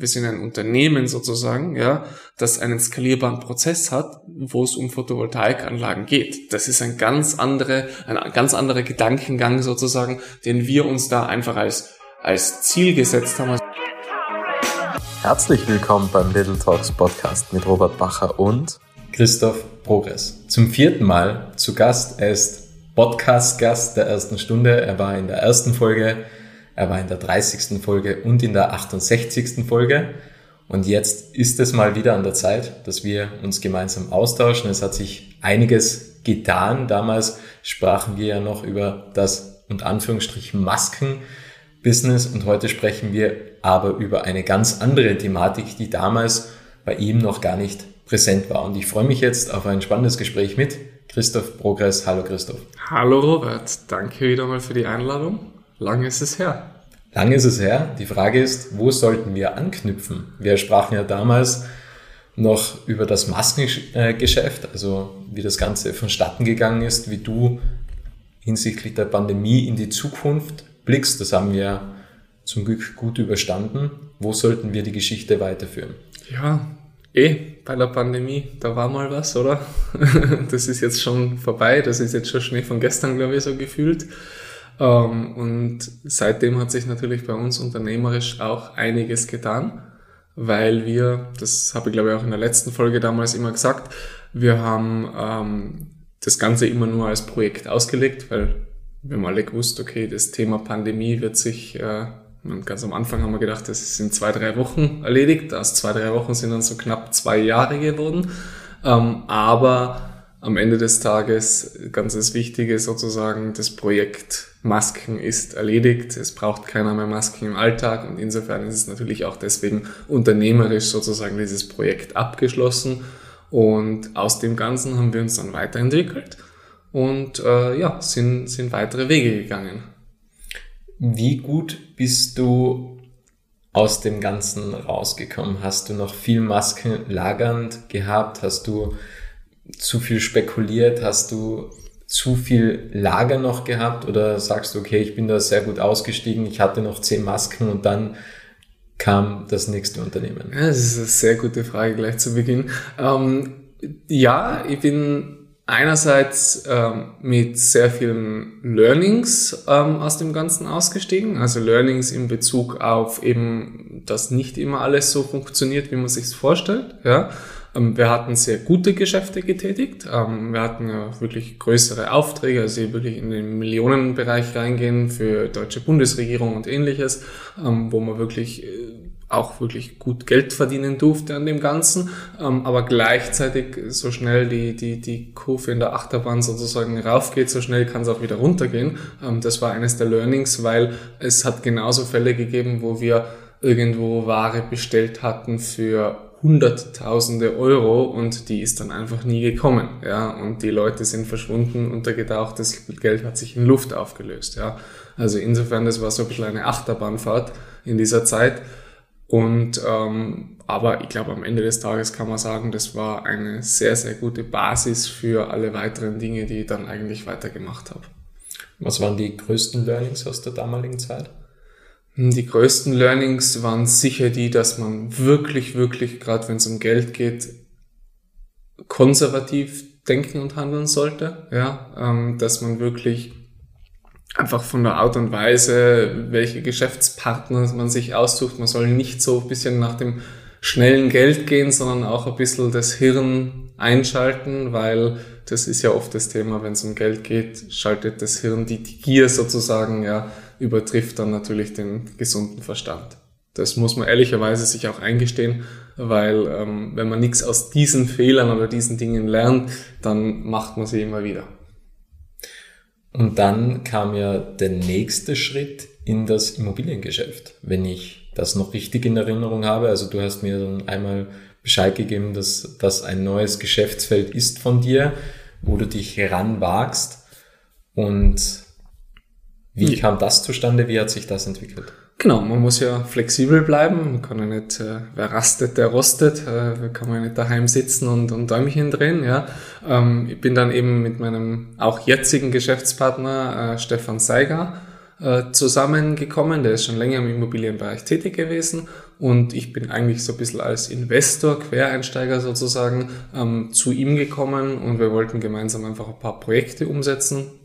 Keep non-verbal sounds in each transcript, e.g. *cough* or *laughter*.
wir sind ein Unternehmen sozusagen, ja, das einen skalierbaren Prozess hat, wo es um Photovoltaikanlagen geht. Das ist ein ganz andere, ein ganz anderer Gedankengang sozusagen, den wir uns da einfach als, als Ziel gesetzt haben. Herzlich willkommen beim Little Talks Podcast mit Robert Bacher und Christoph Progress. Zum vierten Mal zu Gast. Ist Podcast-Gast der ersten Stunde. Er war in der ersten Folge er war in der 30. Folge und in der 68. Folge. Und jetzt ist es mal wieder an der Zeit, dass wir uns gemeinsam austauschen. Es hat sich einiges getan. Damals sprachen wir ja noch über das und Anführungsstrichen Masken-Business und heute sprechen wir aber über eine ganz andere Thematik, die damals bei ihm noch gar nicht präsent war. Und ich freue mich jetzt auf ein spannendes Gespräch mit Christoph Progress. Hallo Christoph. Hallo Robert, danke wieder mal für die Einladung. Lange ist es her. Lange ist es her. Die Frage ist, wo sollten wir anknüpfen? Wir sprachen ja damals noch über das Maskengeschäft, also wie das Ganze vonstatten gegangen ist, wie du hinsichtlich der Pandemie in die Zukunft blickst. Das haben wir zum Glück gut überstanden. Wo sollten wir die Geschichte weiterführen? Ja, eh, bei der Pandemie, da war mal was, oder? *laughs* Das ist jetzt schon vorbei, das ist jetzt schon Schnee von gestern, glaube ich, so gefühlt. Ähm, und seitdem hat sich natürlich bei uns unternehmerisch auch einiges getan, weil wir, das habe ich glaube ich auch in der letzten Folge damals immer gesagt, wir haben ähm, das Ganze immer nur als Projekt ausgelegt, weil wir haben alle gewusst, okay, das Thema Pandemie wird sich, äh, ganz am Anfang haben wir gedacht, das ist in zwei, drei Wochen erledigt. Aus zwei, drei Wochen sind dann so knapp zwei Jahre geworden. Ähm, aber am Ende des Tages ganz das Wichtige sozusagen, das Projekt Masken ist erledigt. Es braucht keiner mehr Masken im Alltag und insofern ist es natürlich auch deswegen unternehmerisch sozusagen dieses Projekt abgeschlossen und aus dem Ganzen haben wir uns dann weiterentwickelt und äh, ja, sind, sind weitere Wege gegangen. Wie gut bist du aus dem Ganzen rausgekommen? Hast du noch viel Masken lagernd gehabt? Hast du zu viel spekuliert? Hast du zu viel Lager noch gehabt oder sagst du, okay, ich bin da sehr gut ausgestiegen, ich hatte noch zehn Masken und dann kam das nächste Unternehmen? Ja, das ist eine sehr gute Frage gleich zu Beginn. Ähm, ja, ich bin einerseits ähm, mit sehr vielen Learnings ähm, aus dem Ganzen ausgestiegen, also Learnings in Bezug auf eben, dass nicht immer alles so funktioniert, wie man sich vorstellt, ja. Ähm, wir hatten sehr gute Geschäfte getätigt. Ähm, wir hatten ja wirklich größere Aufträge, also wirklich in den Millionenbereich reingehen für deutsche Bundesregierung und ähnliches, ähm, wo man wirklich äh, auch wirklich gut Geld verdienen durfte an dem Ganzen, aber gleichzeitig so schnell die, die, die Kurve in der Achterbahn sozusagen raufgeht, so schnell kann es auch wieder runtergehen. das war eines der Learnings, weil es hat genauso Fälle gegeben, wo wir irgendwo Ware bestellt hatten für Hunderttausende Euro und die ist dann einfach nie gekommen, ja, und die Leute sind verschwunden, untergetaucht, das Geld hat sich in Luft aufgelöst, ja. Also insofern, das war so ein bisschen eine Achterbahnfahrt in dieser Zeit und, ähm, aber ich glaube, am Ende des Tages kann man sagen, das war eine sehr, sehr gute Basis für alle weiteren Dinge, die ich dann eigentlich weitergemacht habe. Was waren die größten Learnings aus der damaligen Zeit? Die größten Learnings waren sicher die, dass man wirklich, wirklich, gerade wenn es um Geld geht, konservativ denken und handeln sollte. Ja, ähm, dass man wirklich einfach von der Art und Weise, welche Geschäftspartner man sich aussucht, man soll nicht so ein bisschen nach dem schnellen Geld gehen, sondern auch ein bisschen das Hirn einschalten, weil das ist ja oft das Thema, wenn es um Geld geht, schaltet das Hirn die, die Gier sozusagen, ja, übertrifft dann natürlich den gesunden Verstand. Das muss man ehrlicherweise sich auch eingestehen, weil ähm, wenn man nichts aus diesen Fehlern oder diesen Dingen lernt, dann macht man sie immer wieder. Und dann kam ja der nächste Schritt in das Immobiliengeschäft, wenn ich das noch richtig in Erinnerung habe. Also du hast mir dann einmal Bescheid gegeben, dass das ein neues Geschäftsfeld ist von dir, wo du dich heranwagst. Und wie kam das zustande? Wie hat sich das entwickelt? Genau, man muss ja flexibel bleiben. Man kann ja nicht, äh, wer rastet, der rostet. Äh, kann man ja nicht daheim sitzen und, und Däumchen drehen. Ja. Ähm, ich bin dann eben mit meinem auch jetzigen Geschäftspartner äh, Stefan Seiger äh, zusammengekommen. Der ist schon länger im Immobilienbereich tätig gewesen und ich bin eigentlich so ein bisschen als Investor, Quereinsteiger sozusagen, ähm, zu ihm gekommen und wir wollten gemeinsam einfach ein paar Projekte umsetzen.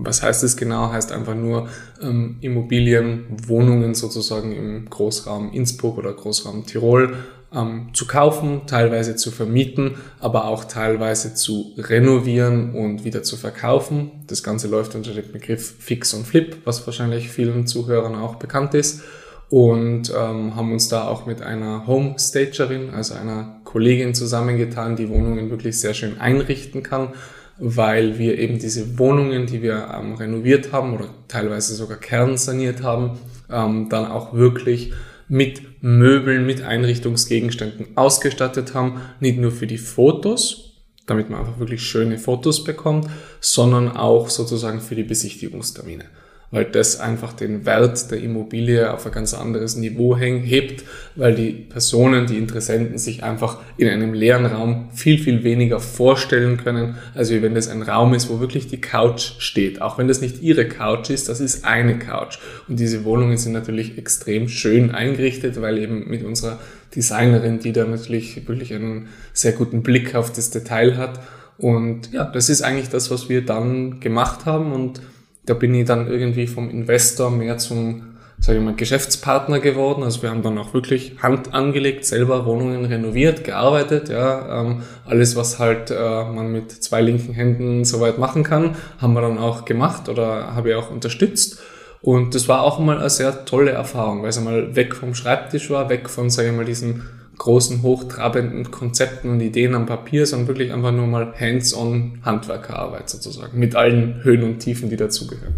Was heißt das genau? Heißt einfach nur ähm, Immobilien, Wohnungen sozusagen im Großraum Innsbruck oder Großraum Tirol ähm, zu kaufen, teilweise zu vermieten, aber auch teilweise zu renovieren und wieder zu verkaufen. Das Ganze läuft unter dem Begriff Fix und Flip, was wahrscheinlich vielen Zuhörern auch bekannt ist. Und ähm, haben uns da auch mit einer Homestagerin, also einer Kollegin zusammengetan, die Wohnungen wirklich sehr schön einrichten kann, weil wir eben diese Wohnungen, die wir ähm, renoviert haben oder teilweise sogar kernsaniert haben, ähm, dann auch wirklich mit Möbeln, mit Einrichtungsgegenständen ausgestattet haben. Nicht nur für die Fotos, damit man einfach wirklich schöne Fotos bekommt, sondern auch sozusagen für die Besichtigungstermine weil das einfach den Wert der Immobilie auf ein ganz anderes Niveau hebt, weil die Personen, die Interessenten sich einfach in einem leeren Raum viel, viel weniger vorstellen können, als wenn das ein Raum ist, wo wirklich die Couch steht. Auch wenn das nicht ihre Couch ist, das ist eine Couch. Und diese Wohnungen sind natürlich extrem schön eingerichtet, weil eben mit unserer Designerin, die da natürlich wirklich einen sehr guten Blick auf das Detail hat. Und ja, das ist eigentlich das, was wir dann gemacht haben und da bin ich dann irgendwie vom Investor mehr zum, sage ich mal, Geschäftspartner geworden. Also wir haben dann auch wirklich Hand angelegt, selber Wohnungen renoviert, gearbeitet, ja, ähm, alles was halt äh, man mit zwei linken Händen soweit machen kann, haben wir dann auch gemacht oder habe ich auch unterstützt. Und das war auch mal eine sehr tolle Erfahrung, weil es einmal weg vom Schreibtisch war, weg von, sage ich mal, diesen großen, hochtrabenden Konzepten und Ideen am Papier, sondern wirklich einfach nur mal hands-on Handwerkerarbeit sozusagen, mit allen Höhen und Tiefen, die dazugehören.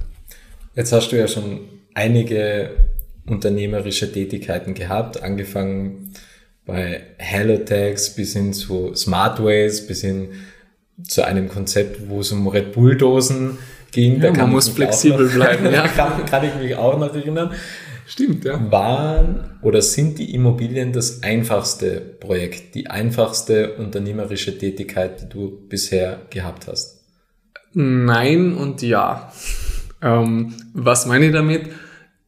Jetzt hast du ja schon einige unternehmerische Tätigkeiten gehabt, angefangen bei Hellotags bis hin zu Smartways, bis hin zu einem Konzept, wo es um Red Bull-Dosen ging. Ja, man muss flexibel noch, bleiben. *laughs* Ja. kann, kann ich mich auch noch erinnern. Stimmt, ja. Waren oder sind die Immobilien das einfachste Projekt, die einfachste unternehmerische Tätigkeit, die du bisher gehabt hast? Nein und ja. Ähm, was meine ich damit?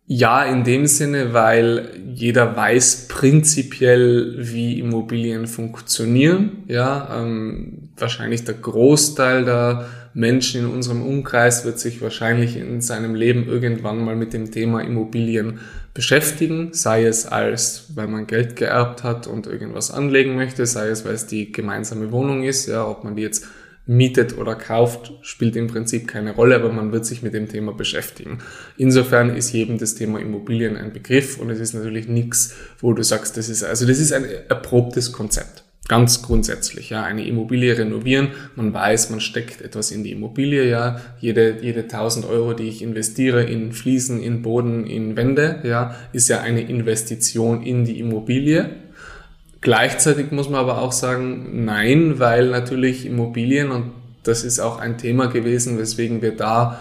Ja, in dem Sinne, weil jeder weiß prinzipiell, wie Immobilien funktionieren. Ja, ähm, wahrscheinlich der Großteil der Menschen in unserem Umkreis wird sich wahrscheinlich in seinem Leben irgendwann mal mit dem Thema Immobilien beschäftigen, sei es als, weil man Geld geerbt hat und irgendwas anlegen möchte, sei es, weil es die gemeinsame Wohnung ist, ja, ob man die jetzt mietet oder kauft, spielt im Prinzip keine Rolle, aber man wird sich mit dem Thema beschäftigen. Insofern ist jedem das Thema Immobilien ein Begriff und es ist natürlich nichts, wo du sagst, das ist, also das ist ein erprobtes Konzept. Ganz grundsätzlich, ja, eine Immobilie renovieren, man weiß, man steckt etwas in die Immobilie, ja, jede, jede 1000 Euro, die ich investiere in Fliesen, in Boden, in Wände, ja, ist ja eine Investition in die Immobilie. Gleichzeitig muss man aber auch sagen, nein, weil natürlich Immobilien, und das ist auch ein Thema gewesen, weswegen wir da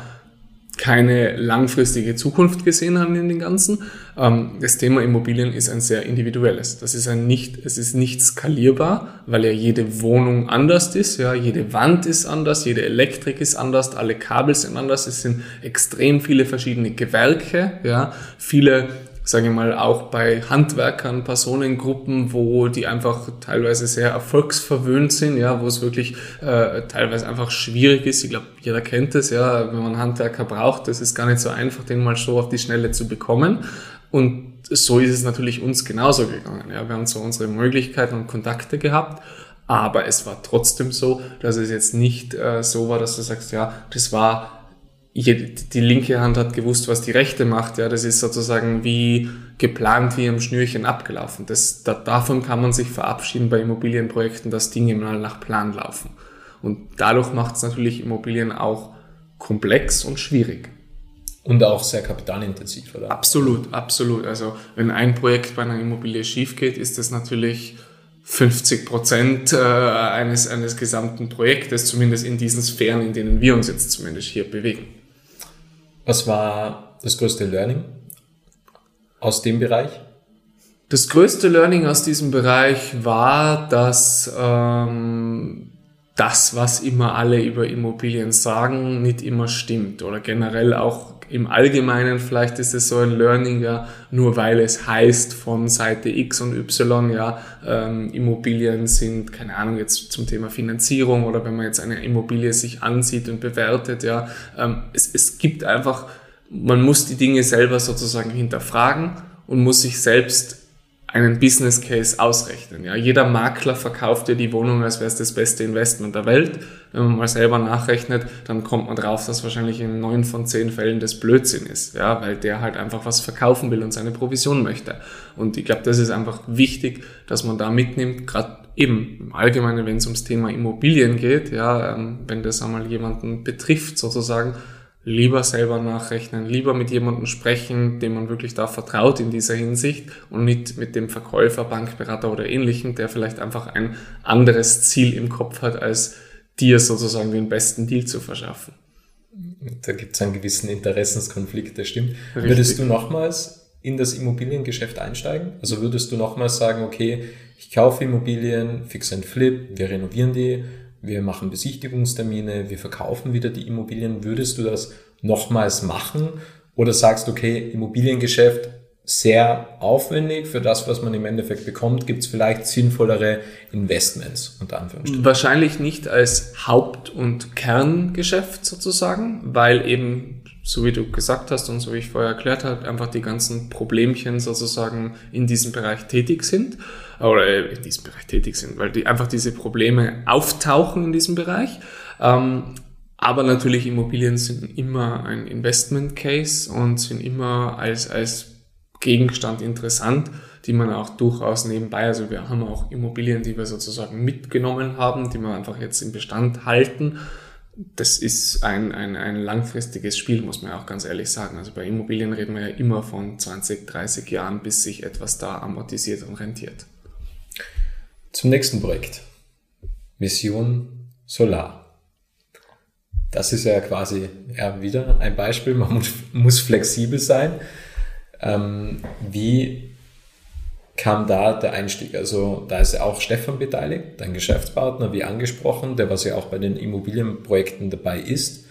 keine langfristige Zukunft gesehen haben in den Ganzen. Ähm, das Thema Immobilien ist ein sehr individuelles. Das ist ein nicht, es ist nicht skalierbar, weil ja jede Wohnung anders ist, ja, jede Wand ist anders, jede Elektrik ist anders, alle Kabel sind anders, es sind extrem viele verschiedene Gewerke, ja, viele sage ich mal, auch bei Handwerkern, Personengruppen, wo die einfach teilweise sehr erfolgsverwöhnt sind, ja, wo es wirklich äh, teilweise einfach schwierig ist. Ich glaube, jeder kennt es, ja, wenn man Handwerker braucht, das ist gar nicht so einfach, den mal so auf die Schnelle zu bekommen. Und so ist es natürlich uns genauso gegangen. Ja, wir haben so unsere Möglichkeiten und Kontakte gehabt. Aber es war trotzdem so, dass es jetzt nicht äh, so war, dass du sagst, ja, das war die linke Hand hat gewusst, was die rechte macht. Ja, das ist sozusagen wie geplant, wie am Schnürchen abgelaufen. Das, da, davon kann man sich verabschieden bei Immobilienprojekten, dass Dinge mal nach Plan laufen. Und dadurch macht es natürlich Immobilien auch komplex und schwierig. Und auch sehr kapitalintensiv, oder? Absolut, absolut. Also wenn ein Projekt bei einer Immobilie schief geht, ist das natürlich 50 Prozent äh, eines, eines gesamten Projektes, zumindest in diesen Sphären, in denen wir uns jetzt zumindest hier bewegen. Was war das größte Learning aus dem Bereich? Das größte Learning aus diesem Bereich war, dass ähm, das, was immer alle über Immobilien sagen, nicht immer stimmt. Oder generell auch im Allgemeinen, vielleicht ist es so ein Learning, ja, nur weil es heißt von Seite X und Y, ja, ähm, Immobilien sind, keine Ahnung, jetzt zum Thema Finanzierung oder wenn man jetzt eine Immobilie sich ansieht und bewertet, ja, ähm, es, es gibt einfach, man muss die Dinge selber sozusagen hinterfragen und muss sich selbst einen Business Case ausrechnen. Ja, jeder Makler verkauft dir die Wohnung, als wäre es das beste Investment der Welt. Wenn man mal selber nachrechnet, dann kommt man drauf, dass wahrscheinlich in neun von zehn Fällen das Blödsinn ist, ja, weil der halt einfach was verkaufen will und seine Provision möchte. Und ich glaube, das ist einfach wichtig, dass man da mitnimmt, gerade eben im Allgemeinen, wenn es ums Thema Immobilien geht, ja, ähm, wenn das einmal jemanden betrifft sozusagen, lieber selber nachrechnen, lieber mit jemandem sprechen, dem man wirklich da vertraut in dieser Hinsicht und nicht mit dem Verkäufer, Bankberater oder ähnlichen, der vielleicht einfach ein anderes Ziel im Kopf hat, als dir sozusagen den besten Deal zu verschaffen. Da gibt es einen gewissen Interessenskonflikt, das stimmt. Richtig. Würdest du nochmals in das Immobiliengeschäft einsteigen? Also würdest du nochmals sagen, okay, ich kaufe Immobilien, fix and flip, wir renovieren die, wir machen Besichtigungstermine, wir verkaufen wieder die Immobilien. Würdest du das nochmals machen? Oder sagst du, okay, Immobiliengeschäft sehr aufwendig für das, was man im Endeffekt bekommt, gibt es vielleicht sinnvollere Investments unter Anführungsstrichen? Wahrscheinlich nicht als Haupt- und Kerngeschäft sozusagen, weil eben, so wie du gesagt hast und so wie ich vorher erklärt habe, einfach die ganzen Problemchen sozusagen in diesem Bereich tätig sind oder äh, in diesem Bereich tätig sind, weil die einfach diese Probleme auftauchen in diesem Bereich. Ähm, aber natürlich Immobilien sind immer ein Investment Case und sind immer als, als Gegenstand interessant, die man auch durchaus nebenbei, also wir haben auch Immobilien, die wir sozusagen mitgenommen haben, die wir einfach jetzt im Bestand halten. Das ist ein, ein, ein langfristiges Spiel, muss man auch ganz ehrlich sagen. Also bei Immobilien reden wir ja immer von 20, 30 Jahren, bis sich etwas da amortisiert und rentiert. Zum nächsten Projekt. Mission Solar. Das ist ja quasi ja, wieder ein Beispiel. Man muss, flexibel sein. Ähm, wie kam da der Einstieg? Also da ist ja auch Stefan beteiligt, dein Geschäftspartner, wie angesprochen, der was ja auch bei den Immobilienprojekten dabei ist.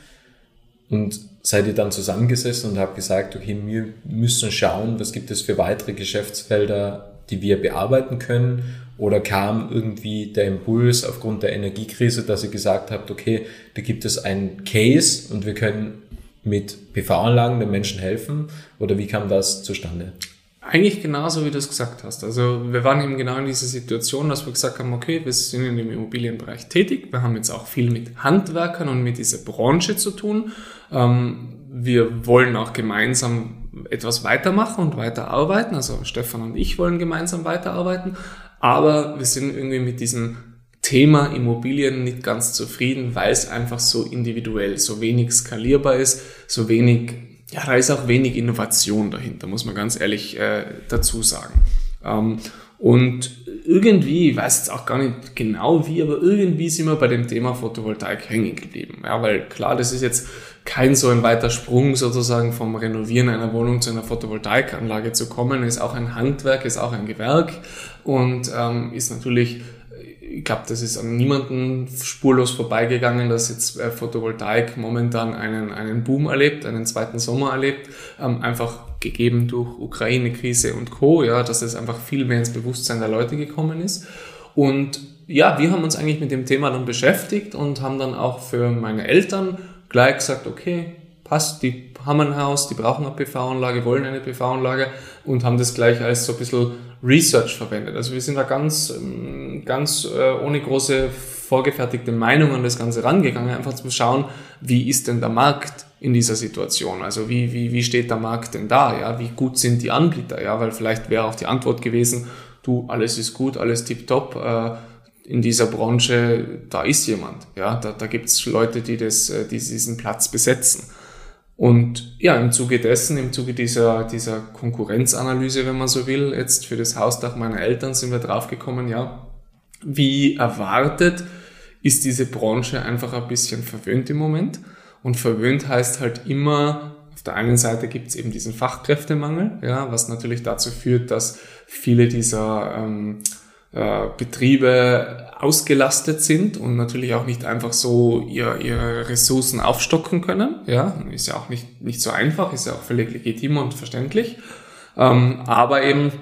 Und seid ihr dann zusammengesessen und habt gesagt, okay, wir müssen schauen, was gibt es für weitere Geschäftsfelder, die wir bearbeiten können oder kam irgendwie der Impuls aufgrund der Energiekrise, dass ihr gesagt habt, okay, da gibt es ein Case und wir können mit PV-Anlagen den Menschen helfen? Oder wie kam das zustande? Eigentlich genauso, wie du es gesagt hast. Also wir waren eben genau in dieser Situation, dass wir gesagt haben, okay, wir sind in dem Immobilienbereich tätig. Wir haben jetzt auch viel mit Handwerkern und mit dieser Branche zu tun. Ähm, wir wollen auch gemeinsam etwas weitermachen und weiterarbeiten. Also Stefan und ich wollen gemeinsam weiterarbeiten. Aber wir sind irgendwie mit diesem Thema Immobilien nicht ganz zufrieden, weil es einfach so individuell, so wenig skalierbar ist, so wenig, ja, da ist auch wenig Innovation dahinter, muss man ganz ehrlich äh, dazu sagen. Ähm, und irgendwie, ich weiß jetzt auch gar nicht genau wie, aber irgendwie sind wir bei dem Thema Photovoltaik hängen geblieben. Ja, weil klar, das ist jetzt kein so ein weiter Sprung sozusagen vom Renovieren einer Wohnung zu einer Photovoltaikanlage zu kommen, ist auch ein Handwerk, ist auch ein Gewerk und ähm, ist natürlich ich glaube, das ist an niemanden spurlos vorbeigegangen, dass jetzt äh, Photovoltaik momentan einen, einen Boom erlebt, einen zweiten Sommer erlebt, ähm, einfach gegeben durch Ukraine-Krise und Co., ja, dass es einfach viel mehr ins Bewusstsein der Leute gekommen ist. Und ja, wir haben uns eigentlich mit dem Thema dann beschäftigt und haben dann auch für meine Eltern gleich gesagt, okay, passt, die haben ein Haus, die brauchen eine PV-Anlage, wollen eine PV-Anlage und haben das gleich als so ein bisschen Research verwendet. Also wir sind da ganz, ähm, ganz äh, ohne große vorgefertigte Meinung an das Ganze rangegangen, einfach zu schauen, wie ist denn der Markt in dieser Situation? Also wie, wie, wie steht der Markt denn da? Ja, wie gut sind die Anbieter? Ja, weil vielleicht wäre auch die Antwort gewesen, du, alles ist gut, alles tipptopp, äh, in dieser Branche, da ist jemand. Ja, da, da gibt's Leute, die, das, äh, die diesen Platz besetzen. Und ja, im Zuge dessen, im Zuge dieser, dieser Konkurrenzanalyse, wenn man so will, jetzt für das Hausdach meiner Eltern sind wir draufgekommen, ja, wie erwartet ist diese Branche einfach ein bisschen verwöhnt im Moment. Und verwöhnt heißt halt immer, auf der einen Seite gibt es eben diesen Fachkräftemangel, ja, was natürlich dazu führt, dass viele dieser ähm, äh, Betriebe ausgelastet sind und natürlich auch nicht einfach so ihr, ihre Ressourcen aufstocken können. Ja, ist ja auch nicht, nicht so einfach, ist ja auch völlig legitim und verständlich. Ähm, aber eben,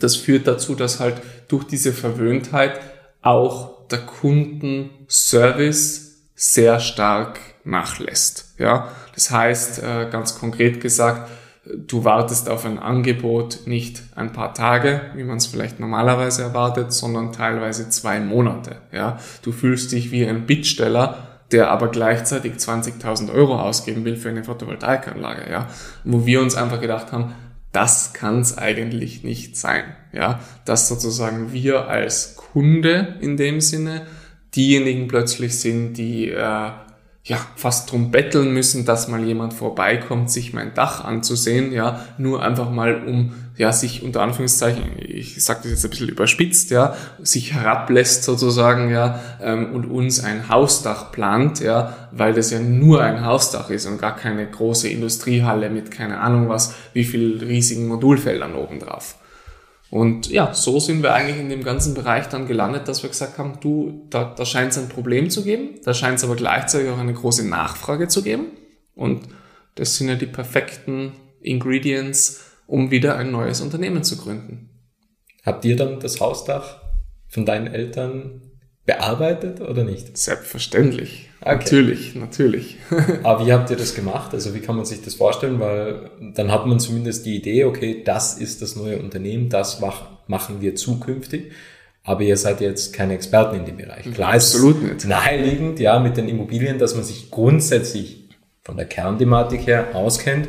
das führt dazu, dass halt durch diese Verwöhntheit auch der Kundenservice sehr stark nachlässt. Ja, das heißt, äh, ganz konkret gesagt, du wartest auf ein Angebot nicht ein paar Tage, wie man es vielleicht normalerweise erwartet, sondern teilweise zwei Monate. Ja, du fühlst dich wie ein Bittsteller, der aber gleichzeitig 20.000 Euro ausgeben will für eine Photovoltaikanlage. Ja, wo wir uns einfach gedacht haben, das kann es eigentlich nicht sein. Ja, dass sozusagen wir als Kunde in dem Sinne diejenigen plötzlich sind, die äh, ja, fast drum betteln müssen, dass mal jemand vorbeikommt, sich mein Dach anzusehen, ja, nur einfach mal um, ja, sich unter Anführungszeichen, ich sage das jetzt ein bisschen überspitzt, ja, sich herablässt sozusagen, ja, ähm, und uns ein Hausdach plant, ja, weil das ja nur ein Hausdach ist und gar keine große Industriehalle mit keine Ahnung was, wie viel riesigen Modulfeldern oben drauf. Und ja, so sind wir eigentlich in dem ganzen Bereich dann gelandet, dass wir gesagt haben, du, da, da scheint es ein Problem zu geben, da scheint es aber gleichzeitig auch eine große Nachfrage zu geben. Und das sind ja die perfekten Ingredients, um wieder ein neues Unternehmen zu gründen. Habt ihr dann das Hausdach von deinen Eltern bearbeitet oder nicht? Selbstverständlich. Okay. Natürlich, natürlich. *laughs* Aber wie habt ihr das gemacht? Also wie kann man sich das vorstellen? Weil dann hat man zumindest die Idee, okay, das ist das neue Unternehmen, das machen wir zukünftig. Aber ihr seid jetzt keine Experten in dem Bereich. Klar Absolut ist nicht. naheliegend, ja, mit den Immobilien, dass man sich grundsätzlich von der Kernthematik her auskennt.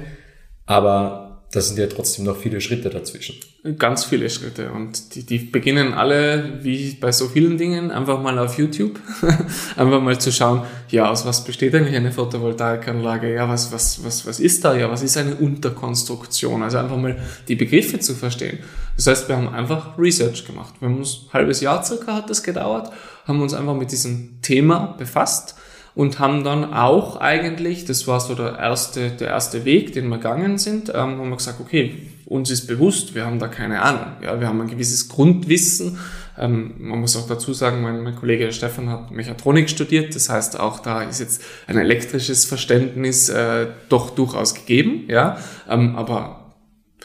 Aber das sind ja trotzdem noch viele Schritte dazwischen. Ganz viele Schritte. Und die, die beginnen alle, wie bei so vielen Dingen, einfach mal auf YouTube. *laughs* einfach mal zu schauen, ja, aus was besteht eigentlich eine Photovoltaikanlage? Ja, was, was, was, was ist da? Ja, was ist eine Unterkonstruktion? Also einfach mal die Begriffe zu verstehen. Das heißt, wir haben einfach Research gemacht. Wir haben uns ein halbes Jahr circa hat das gedauert, haben uns einfach mit diesem Thema befasst und haben dann auch eigentlich, das war so der erste, der erste Weg, den wir gegangen sind, ähm, haben wir gesagt, okay, uns ist bewusst, wir haben da keine Ahnung. Ja, wir haben ein gewisses Grundwissen. Ähm, man muss auch dazu sagen, mein, mein Kollege Stefan hat Mechatronik studiert, das heißt auch da ist jetzt ein elektrisches Verständnis äh, doch durchaus gegeben, ja, ähm, aber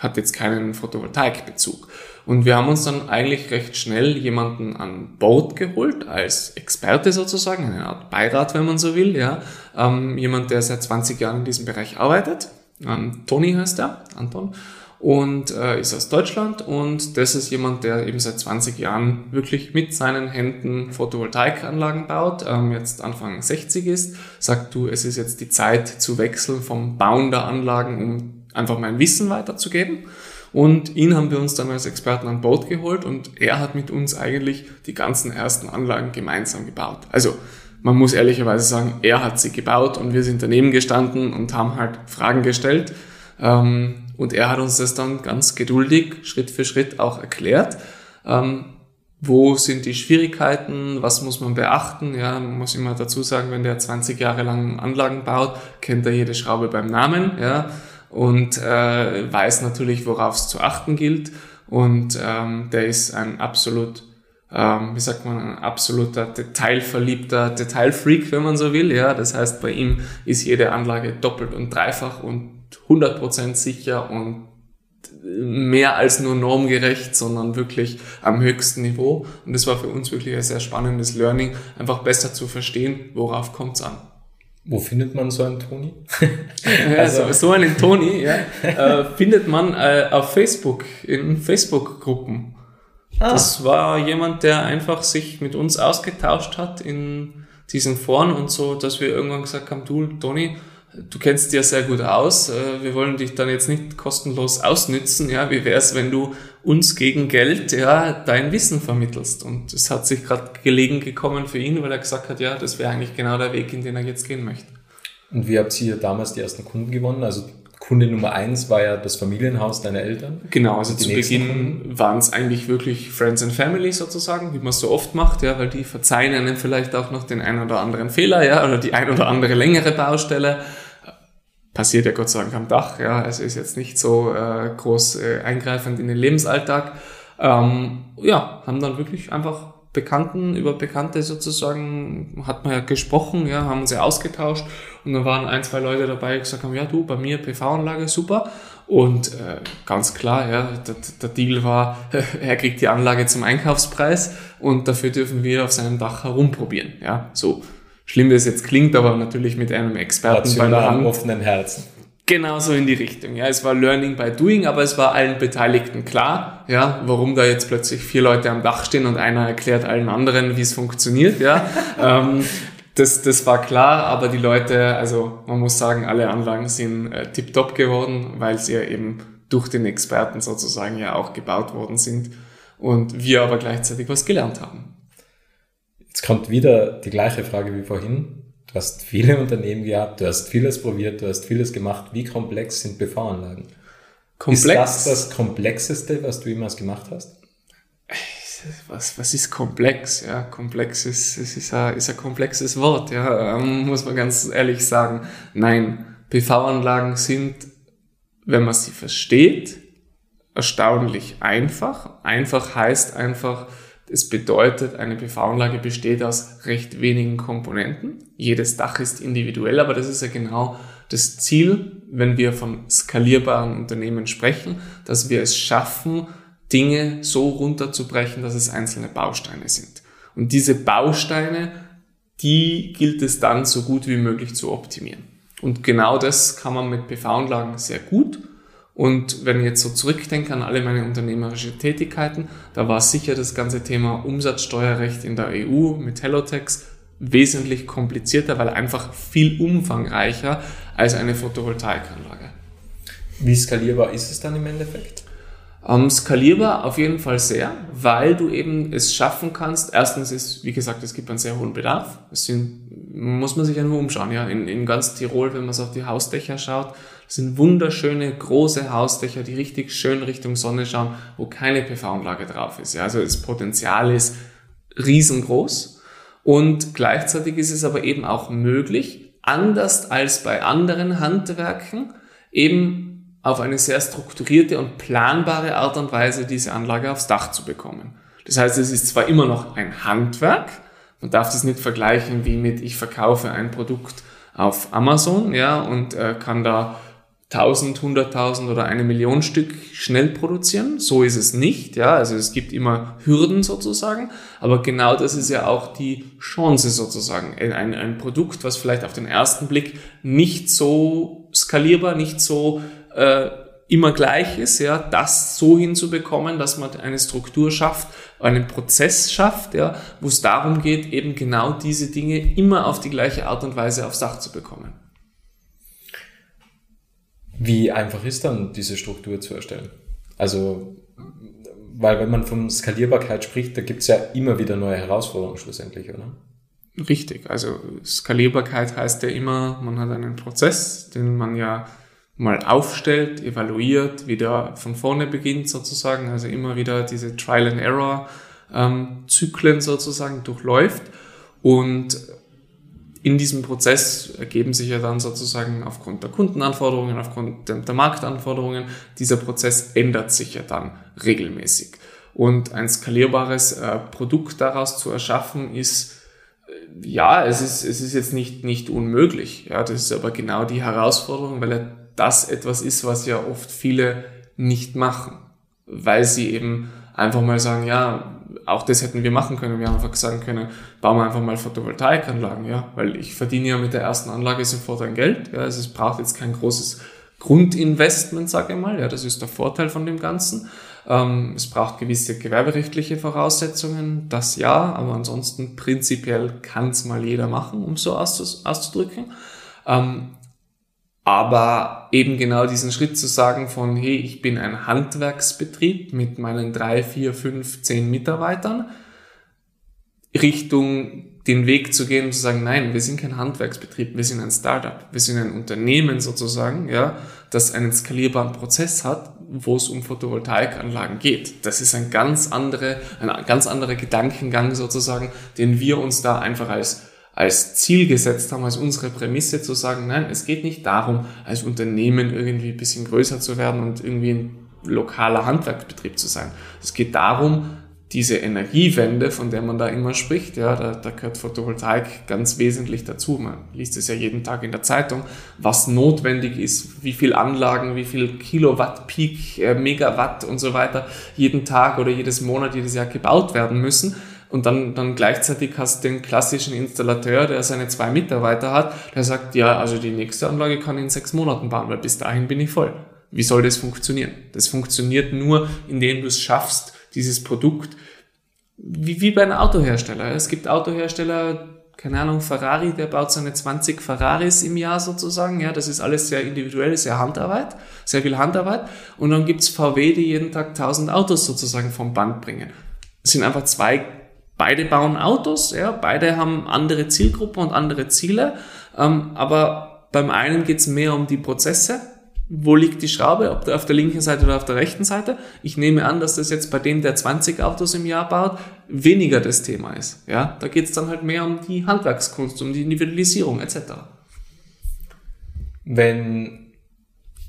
hat jetzt keinen Photovoltaikbezug. Und wir haben uns dann eigentlich recht schnell jemanden an Bord geholt, als Experte sozusagen, eine Art Beirat, wenn man so will, ja. Ähm, jemand, der seit 20 Jahren in diesem Bereich arbeitet. Ähm, Toni heißt er, Anton. Und äh, ist aus Deutschland und das ist jemand, der eben seit 20 Jahren wirklich mit seinen Händen Photovoltaikanlagen baut, ähm, jetzt Anfang 60 ist, sagt du, es ist jetzt die Zeit zu wechseln vom Bauen der Anlagen, um einfach mein Wissen weiterzugeben. Und ihn haben wir uns dann als Experten an Bord geholt und er hat mit uns eigentlich die ganzen ersten Anlagen gemeinsam gebaut. Also man muss ehrlicherweise sagen, er hat sie gebaut und wir sind daneben gestanden und haben halt Fragen gestellt. Ähm, und er hat uns das dann ganz geduldig, Schritt für Schritt auch erklärt. Ähm, wo sind die Schwierigkeiten, was muss man beachten? Ja, man muss immer dazu sagen, wenn der 20 Jahre lang Anlagen baut, kennt er jede Schraube beim Namen. Ja, und äh, weiß natürlich, worauf es zu achten gilt. Und ähm, der ist ein absolut, ähm, wie sagt man, ein absoluter detailverliebter Detailfreak, wenn man so will. Ja, das heißt, bei ihm ist jede Anlage doppelt und dreifach und 100% sicher und mehr als nur normgerecht, sondern wirklich am höchsten Niveau. Und das war für uns wirklich ein sehr spannendes Learning, einfach besser zu verstehen, worauf kommt es an. Wo findet man so einen Toni? *laughs* also, so einen Toni ja, *laughs* äh, findet man äh, auf Facebook, in Facebook-Gruppen. Ah. Das war jemand, der einfach sich mit uns ausgetauscht hat in diesen Foren und so, dass wir irgendwann gesagt haben, du, Toni, du kennst dich ja sehr gut aus, äh, wir wollen dich dann jetzt nicht kostenlos ausnützen, ja, wie wär's, wenn du uns gegen Geld, ja, dein Wissen vermittelst und es hat sich gerade gelegen gekommen für ihn, weil er gesagt hat, ja, das wäre eigentlich genau der Weg, in den er jetzt gehen möchte. Und wie habt ihr damals die ersten Kunden gewonnen? Also Kunde Nummer eins war ja das Familienhaus deiner Eltern. Genau, also zu Beginn waren es eigentlich wirklich Friends and Family sozusagen, wie man es so oft macht, ja, weil die verzeihen einem vielleicht auch noch den ein oder anderen Fehler, ja, oder die ein oder andere längere Baustelle passiert ja Gott sei Dank am Dach. Ja, also ist jetzt nicht so äh, groß äh, eingreifend in den Lebensalltag. Ähm, ja, haben dann wirklich einfach Bekannten, über Bekannte sozusagen, hat man ja gesprochen, ja, haben uns ja ausgetauscht und dann waren ein, zwei Leute dabei, die gesagt haben, ja du, bei mir PV-Anlage super und äh, ganz klar, ja, der, der Deal war, *laughs* er kriegt die Anlage zum Einkaufspreis und dafür dürfen wir auf seinem Dach herumprobieren, ja, so schlimm es jetzt klingt, aber natürlich mit einem Experten bei der Hand. offenen Herzen. Genauso in die Richtung. Ja, es war Learning by Doing, aber es war allen Beteiligten klar, ja, warum da jetzt plötzlich vier Leute am Dach stehen und einer erklärt allen anderen, wie es funktioniert. Ja, *laughs* ähm, das, das war klar, aber die Leute, also man muss sagen, alle Anlagen sind äh, tiptop geworden, weil sie ja eben durch den Experten sozusagen ja auch gebaut worden sind und wir aber gleichzeitig was gelernt haben. Jetzt kommt wieder die gleiche Frage wie vorhin. Du hast viele Unternehmen gehabt, du hast vieles probiert, du hast vieles gemacht. Wie komplex sind PV-Anlagen? Komplex? Ist das das Komplexeste, was du jemals gemacht hast? Was, was ist komplex? Ja, komplex ist, ist, ist, ein, ist ein komplexes Wort, ja, ähm, muss man ganz ehrlich sagen. Nein, PV-Anlagen sind, wenn man sie versteht, erstaunlich einfach. Einfach heißt einfach, es bedeutet, eine PV-Anlage besteht aus recht wenigen Komponenten. Jedes Dach ist individuell, aber das ist ja genau das Ziel, wenn wir von skalierbaren Unternehmen sprechen, dass wir es schaffen, Dinge so runterzubrechen, dass es einzelne Bausteine sind. Und diese Bausteine, die gilt es dann so gut wie möglich zu optimieren. Und genau das kann man mit PV-Anlagen sehr gut. Und wenn ich jetzt so zurückdenke an alle meine unternehmerischen Tätigkeiten, da war sicher das ganze Thema Umsatzsteuerrecht in der EU mit Hellotex wesentlich komplizierter, weil einfach viel umfangreicher als eine Photovoltaikanlage. Wie skalierbar ist es dann im Endeffekt? Ähm, skalierbar auf jeden Fall sehr, weil du eben es schaffen kannst. Erstens ist, wie gesagt, es gibt einen sehr hohen Bedarf. Es sind, muss man sich ja nur umschauen. Ja, in, in ganz Tirol, wenn man so auf die Hausdächer schaut, sind wunderschöne große Hausdächer, die richtig schön Richtung Sonne schauen, wo keine PV-Anlage drauf ist. Ja, also das Potenzial ist riesengroß und gleichzeitig ist es aber eben auch möglich, anders als bei anderen Handwerken, eben auf eine sehr strukturierte und planbare Art und Weise diese Anlage aufs Dach zu bekommen. Das heißt, es ist zwar immer noch ein Handwerk, man darf das nicht vergleichen wie mit ich verkaufe ein Produkt auf Amazon, ja, und äh, kann da 1000, 100.000 oder eine Million Stück schnell produzieren. So ist es nicht, ja. Also es gibt immer Hürden sozusagen. Aber genau das ist ja auch die Chance sozusagen. Ein, ein Produkt, was vielleicht auf den ersten Blick nicht so skalierbar, nicht so äh, immer gleich ist, ja, das so hinzubekommen, dass man eine Struktur schafft, einen Prozess schafft, ja, wo es darum geht, eben genau diese Dinge immer auf die gleiche Art und Weise aufs Dach zu bekommen. Wie einfach ist dann diese Struktur zu erstellen? Also, weil wenn man von Skalierbarkeit spricht, da gibt es ja immer wieder neue Herausforderungen schlussendlich, oder? Richtig, also Skalierbarkeit heißt ja immer, man hat einen Prozess, den man ja mal aufstellt, evaluiert, wieder von vorne beginnt sozusagen, also immer wieder diese Trial and Error ähm, Zyklen sozusagen durchläuft und in diesem Prozess ergeben sich ja dann sozusagen aufgrund der Kundenanforderungen, aufgrund der Marktanforderungen, dieser Prozess ändert sich ja dann regelmäßig. Und ein skalierbares äh, Produkt daraus zu erschaffen, ist, äh, ja, es ist, es ist jetzt nicht, nicht unmöglich. Ja, das ist aber genau die Herausforderung, weil das etwas ist, was ja oft viele nicht machen, weil sie eben einfach mal sagen, ja, auch das hätten wir machen können. Wir haben einfach sagen können, bauen wir einfach mal Photovoltaikanlagen, ja, weil ich verdiene ja mit der ersten Anlage sofort ein Geld, ja, also es braucht jetzt kein großes Grundinvestment, sage ich mal, ja, das ist der Vorteil von dem Ganzen. Ähm, es braucht gewisse gewerberechtliche Voraussetzungen, das ja, aber ansonsten prinzipiell kann es mal jeder machen, um so auszudrücken. Ähm, aber eben genau diesen Schritt zu sagen von, hey, ich bin ein Handwerksbetrieb mit meinen drei, vier, fünf, zehn Mitarbeitern, Richtung den Weg zu gehen und zu sagen, nein, wir sind kein Handwerksbetrieb, wir sind ein Startup, wir sind ein Unternehmen sozusagen, ja, das einen skalierbaren Prozess hat, wo es um Photovoltaikanlagen geht. Das ist ein ganz andere, ein ganz anderer Gedankengang sozusagen, den wir uns da einfach als als Ziel gesetzt haben, als unsere Prämisse zu sagen, nein, es geht nicht darum, als Unternehmen irgendwie ein bisschen größer zu werden und irgendwie lokaler Handwerksbetrieb zu sein. Es geht darum, diese Energiewende, von der man da immer spricht, ja, da, da gehört Photovoltaik ganz wesentlich dazu. Man liest es ja jeden Tag in der Zeitung, was notwendig ist, wie viel Anlagen, wie viel Kilowatt, Peak, äh, Megawatt und so weiter jeden Tag oder jedes Monat, jedes Jahr gebaut werden müssen. Und dann, dann gleichzeitig hast du den klassischen Installateur, der seine zwei Mitarbeiter hat, der sagt, ja, also die nächste Anlage kann ich in sechs Monaten bauen, weil bis dahin bin ich voll. Wie soll das funktionieren? Das funktioniert nur, indem du es schaffst, dieses Produkt, wie, wie bei einem Autohersteller. Es gibt Autohersteller, keine Ahnung, Ferrari, der baut seine 20 Ferraris im Jahr sozusagen. Ja, das ist alles sehr individuell, sehr Handarbeit, sehr viel Handarbeit. Und dann gibt's VW, die jeden Tag 1000 Autos sozusagen vom Band bringen. Es sind einfach zwei, beide bauen Autos, ja, beide haben andere Zielgruppen und andere Ziele. Ähm, aber beim einen geht's mehr um die Prozesse wo liegt die Schraube, ob auf der linken Seite oder auf der rechten Seite. Ich nehme an, dass das jetzt bei dem, der 20 Autos im Jahr baut, weniger das Thema ist. Ja, da geht es dann halt mehr um die Handwerkskunst, um die Individualisierung etc. Wenn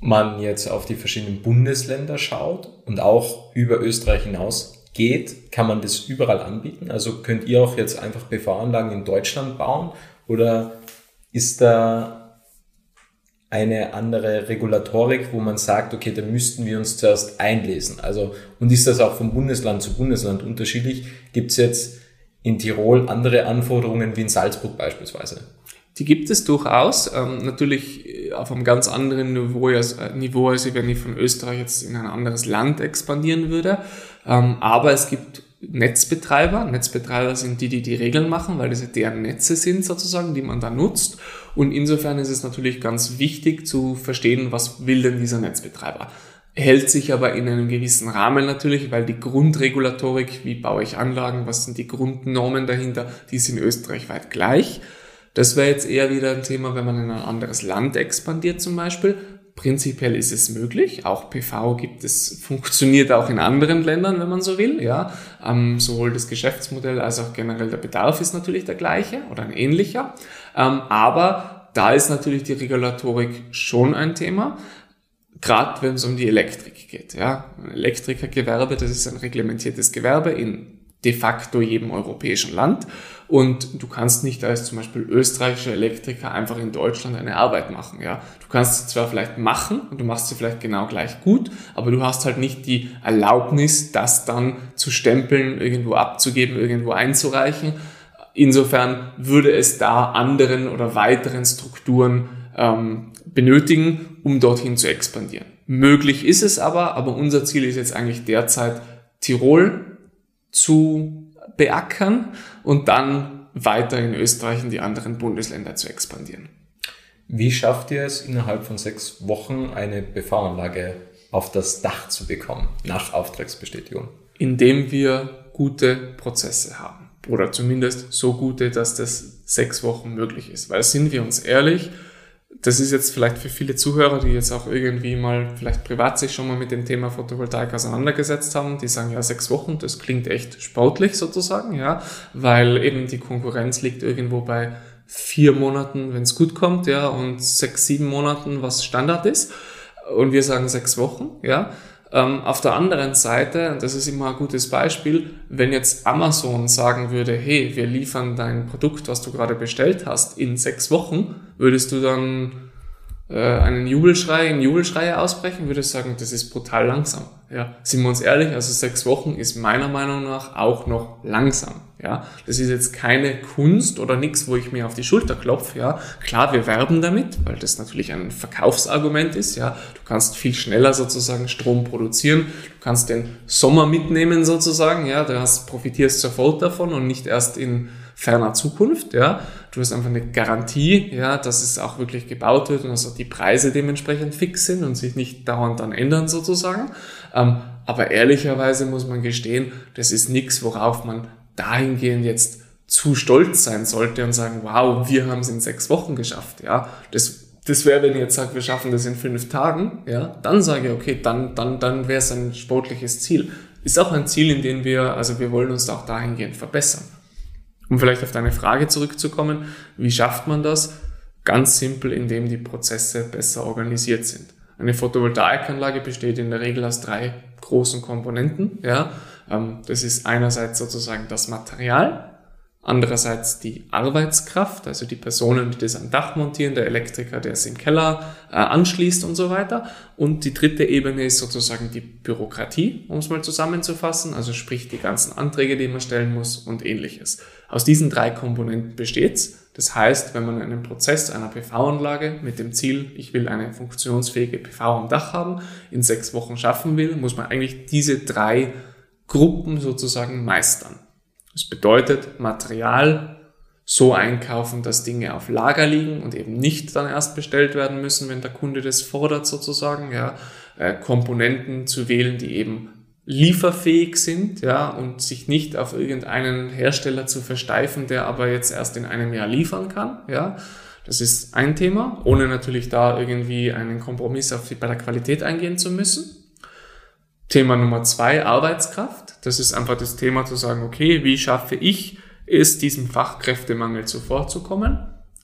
man jetzt auf die verschiedenen Bundesländer schaut und auch über Österreich hinaus geht, kann man das überall anbieten? Also könnt ihr auch jetzt einfach PV-Anlagen in Deutschland bauen oder ist da eine andere Regulatorik, wo man sagt, okay, da müssten wir uns zuerst einlesen. Also, und ist das auch von Bundesland zu Bundesland unterschiedlich? Gibt es jetzt in Tirol andere Anforderungen wie in Salzburg beispielsweise? Die gibt es durchaus, ähm, natürlich äh, auf einem ganz anderen Niveau als, äh, Niveau, als wenn ich von Österreich jetzt in ein anderes Land expandieren würde. Ähm, aber es gibt Netzbetreiber. Netzbetreiber sind die, die die Regeln machen, weil das ja deren Netze sind sozusagen, die man da nutzt. Und insofern ist es natürlich ganz wichtig zu verstehen, was will denn dieser Netzbetreiber. Hält sich aber in einem gewissen Rahmen natürlich, weil die Grundregulatorik, wie baue ich Anlagen, was sind die Grundnormen dahinter, die sind österreichweit gleich. Das wäre jetzt eher wieder ein Thema, wenn man in ein anderes Land expandiert zum Beispiel. Prinzipiell ist es möglich. Auch PV gibt es, funktioniert auch in anderen Ländern, wenn man so will. Ja, ähm, sowohl das Geschäftsmodell als auch generell der Bedarf ist natürlich der gleiche oder ein ähnlicher. Ähm, aber da ist natürlich die Regulatorik schon ein Thema. Gerade wenn es um die Elektrik geht. Ja, Elektrikergewerbe, das ist ein reglementiertes Gewerbe in de facto jedem europäischen Land. Und du kannst nicht als zum Beispiel österreichischer Elektriker einfach in Deutschland eine Arbeit machen. Ja, du kannst sie zwar vielleicht machen und du machst sie vielleicht genau gleich gut, aber du hast halt nicht die Erlaubnis, das dann zu stempeln, irgendwo abzugeben, irgendwo einzureichen. Insofern würde es da anderen oder weiteren Strukturen ähm, benötigen, um dorthin zu expandieren. Möglich ist es aber, aber unser Ziel ist jetzt eigentlich derzeit Tirol zu beackern und dann weiter in Österreich in die anderen Bundesländer zu expandieren. Wie schafft ihr es, innerhalb von sechs Wochen eine PV-Anlage auf das Dach zu bekommen, nach Auftragsbestätigung? Indem wir gute Prozesse haben. Oder zumindest so gute, dass das sechs Wochen möglich ist. Weil sind wir uns ehrlich, das ist jetzt vielleicht für viele Zuhörer, die jetzt auch irgendwie mal vielleicht privat sich schon mal mit dem Thema Photovoltaik auseinandergesetzt haben, die sagen, ja, sechs Wochen, das klingt echt sportlich sozusagen, ja, weil eben die Konkurrenz liegt irgendwo bei vier Monaten, wenn es gut kommt, ja, und sechs, sieben Monaten, was Standard ist. Und wir sagen sechs Wochen, ja. Ähm, auf der anderen Seite, das ist immer ein gutes Beispiel, wenn jetzt Amazon sagen würde, hey, wir liefern dein Produkt, was du gerade bestellt hast, in sechs Wochen, würdest du dann äh, einen Jubelschrei, einen Jubelschrei ausbrechen, würdest sagen, das ist brutal langsam. Ja, sind wir uns ehrlich, also sechs Wochen ist meiner Meinung nach auch noch langsam. Ja, das ist jetzt keine Kunst oder nichts, wo ich mir auf die Schulter klopfe. Ja, klar, wir werben damit, weil das natürlich ein Verkaufsargument ist. Ja, du kannst viel schneller sozusagen Strom produzieren. Du kannst den Sommer mitnehmen sozusagen. Ja, du hast, profitierst sofort davon und nicht erst in ferner Zukunft. Ja, du hast einfach eine Garantie, ja, dass es auch wirklich gebaut wird und dass auch die Preise dementsprechend fix sind und sich nicht dauernd dann ändern sozusagen. Ähm, aber ehrlicherweise muss man gestehen, das ist nichts, worauf man dahingehend jetzt zu stolz sein sollte und sagen, wow, wir haben es in sechs Wochen geschafft. Ja, das, das wäre, wenn ich jetzt sage, wir schaffen das in fünf Tagen, ja, dann sage ich, okay, dann, dann, dann wäre es ein sportliches Ziel. Ist auch ein Ziel, in dem wir, also wir wollen uns auch dahingehend verbessern. Um vielleicht auf deine Frage zurückzukommen, wie schafft man das? Ganz simpel, indem die Prozesse besser organisiert sind. Eine Photovoltaikanlage besteht in der Regel aus drei großen Komponenten. Ja, ähm, das ist einerseits sozusagen das Material, Andererseits die Arbeitskraft, also die Personen, die das am Dach montieren, der Elektriker, der es im Keller äh, anschließt und so weiter. Und die dritte Ebene ist sozusagen die Bürokratie, um es mal zusammenzufassen, also sprich die ganzen Anträge, die man stellen muss und ähnliches. Aus diesen drei Komponenten besteht's. Das heißt, wenn man einen Prozess einer PV-Anlage mit dem Ziel, ich will eine funktionsfähige PV am Dach haben, in sechs Wochen schaffen will, muss man eigentlich diese drei Gruppen sozusagen meistern. Das bedeutet, Material so einkaufen, dass Dinge auf Lager liegen und eben nicht dann erst bestellt werden müssen, wenn der Kunde das fordert sozusagen, ja, äh, Komponenten zu wählen, die eben lieferfähig sind, ja, und sich nicht auf irgendeinen Hersteller zu versteifen, der aber jetzt erst in einem Jahr liefern kann, ja. Das ist ein Thema, ohne natürlich da irgendwie einen Kompromiss auf die, bei der Qualität eingehen zu müssen. Thema Nummer zwei, Arbeitskraft. Das ist einfach das Thema zu sagen, okay, wie schaffe ich es, diesem Fachkräftemangel zuvorzukommen?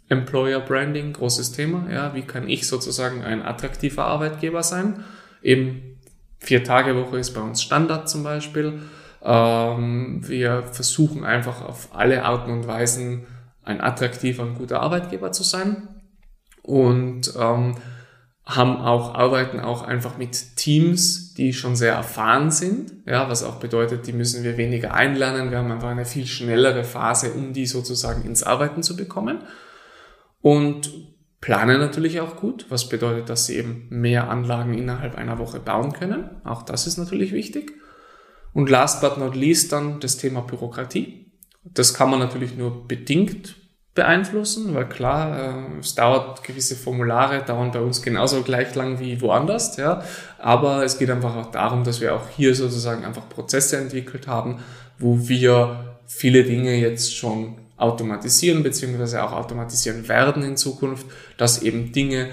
Employer Branding, großes Thema. Ja, wie kann ich sozusagen ein attraktiver Arbeitgeber sein? Eben vier Tage Woche ist bei uns Standard zum Beispiel. Ähm, wir versuchen einfach auf alle Arten und Weisen ein attraktiver und guter Arbeitgeber zu sein. Und ähm, haben auch, arbeiten auch einfach mit Teams, die schon sehr erfahren sind, ja, was auch bedeutet, die müssen wir weniger einlernen. Wir haben einfach eine viel schnellere Phase, um die sozusagen ins Arbeiten zu bekommen. Und planen natürlich auch gut, was bedeutet, dass sie eben mehr Anlagen innerhalb einer Woche bauen können. Auch das ist natürlich wichtig. Und last but not least dann das Thema Bürokratie. Das kann man natürlich nur bedingt beeinflussen, weil klar, äh, es dauert gewisse Formulare, dauern bei uns genauso gleich lang wie woanders, ja. Aber es geht einfach auch darum, dass wir auch hier sozusagen einfach Prozesse entwickelt haben, wo wir viele Dinge jetzt schon automatisieren, beziehungsweise auch automatisieren werden in Zukunft, dass eben Dinge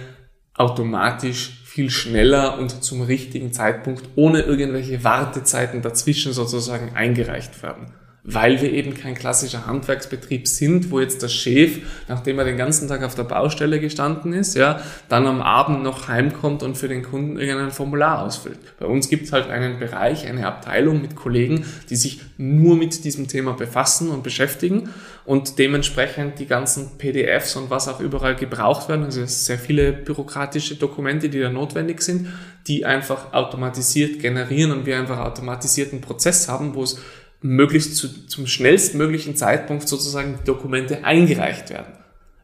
automatisch viel schneller und zum richtigen Zeitpunkt ohne irgendwelche Wartezeiten dazwischen sozusagen eingereicht werden weil wir eben kein klassischer Handwerksbetrieb sind, wo jetzt der Chef, nachdem er den ganzen Tag auf der Baustelle gestanden ist, ja, dann am Abend noch heimkommt und für den Kunden irgendein Formular ausfüllt. Bei uns gibt es halt einen Bereich, eine Abteilung mit Kollegen, die sich nur mit diesem Thema befassen und beschäftigen und dementsprechend die ganzen PDFs und was auch überall gebraucht werden, also sehr viele bürokratische Dokumente, die da notwendig sind, die einfach automatisiert generieren und wir einfach automatisierten Prozess haben, wo es möglichst zu, zum schnellstmöglichen Zeitpunkt sozusagen die Dokumente eingereicht werden.